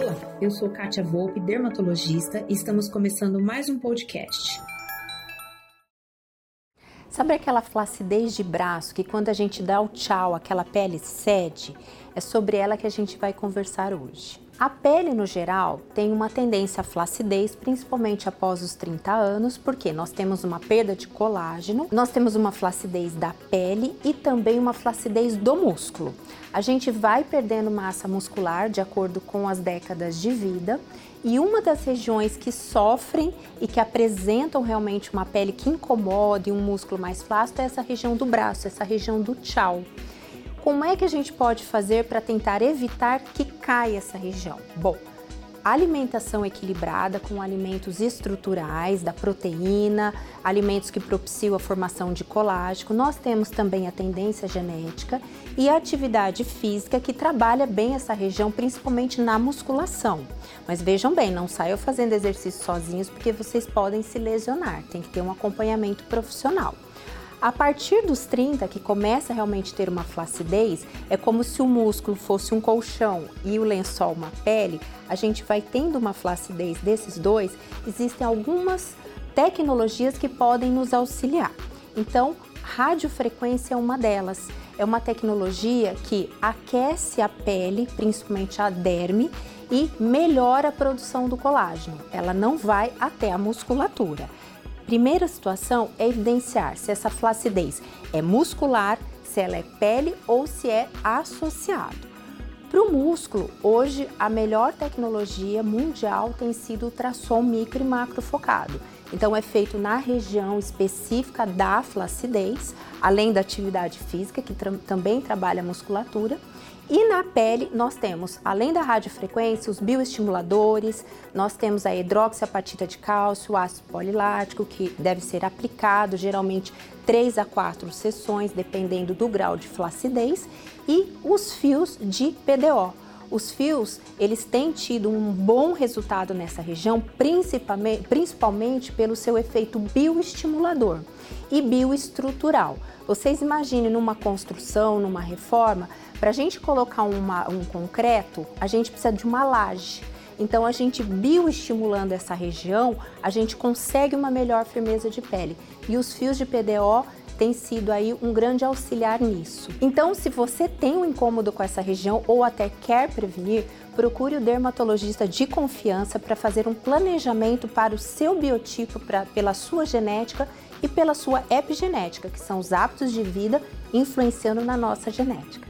Olá, eu sou Kátia Volpe, dermatologista, e estamos começando mais um podcast. Sabe aquela flacidez de braço que quando a gente dá o tchau, aquela pele cede? É sobre ela que a gente vai conversar hoje. A pele, no geral, tem uma tendência à flacidez, principalmente após os 30 anos, porque nós temos uma perda de colágeno, nós temos uma flacidez da pele e também uma flacidez do músculo. A gente vai perdendo massa muscular de acordo com as décadas de vida e uma das regiões que sofrem e que apresentam realmente uma pele que incomoda e um músculo mais flácido é essa região do braço, essa região do tchau. Como é que a gente pode fazer para tentar evitar que caia essa região? Bom, alimentação equilibrada com alimentos estruturais, da proteína, alimentos que propiciam a formação de colágeno. Nós temos também a tendência genética e a atividade física que trabalha bem essa região, principalmente na musculação. Mas vejam bem, não saiam fazendo exercícios sozinhos porque vocês podem se lesionar, tem que ter um acompanhamento profissional. A partir dos 30, que começa realmente a ter uma flacidez, é como se o músculo fosse um colchão e o lençol uma pele, a gente vai tendo uma flacidez desses dois. Existem algumas tecnologias que podem nos auxiliar. Então, radiofrequência é uma delas. É uma tecnologia que aquece a pele, principalmente a derme, e melhora a produção do colágeno. Ela não vai até a musculatura. Primeira situação é evidenciar se essa flacidez é muscular, se ela é pele ou se é associado. Para o músculo, hoje a melhor tecnologia mundial tem sido o ultrassom micro e macro focado. Então é feito na região específica da flacidez, além da atividade física, que tra também trabalha a musculatura, e na pele nós temos, além da radiofrequência, os bioestimuladores, nós temos a hidroxiapatita de cálcio, o ácido polilático, que deve ser aplicado geralmente 3 a 4 sessões, dependendo do grau de flacidez, e os fios de PDO. Os fios, eles têm tido um bom resultado nessa região, principalmente, principalmente pelo seu efeito bioestimulador e bioestrutural. Vocês imaginem numa construção, numa reforma, para a gente colocar uma, um concreto, a gente precisa de uma laje. Então, a gente bioestimulando essa região, a gente consegue uma melhor firmeza de pele. E os fios de PDO têm sido aí um grande auxiliar nisso. Então, se você tem um incômodo com essa região ou até quer prevenir, procure o dermatologista de confiança para fazer um planejamento para o seu biotipo, pra, pela sua genética e pela sua epigenética, que são os hábitos de vida influenciando na nossa genética.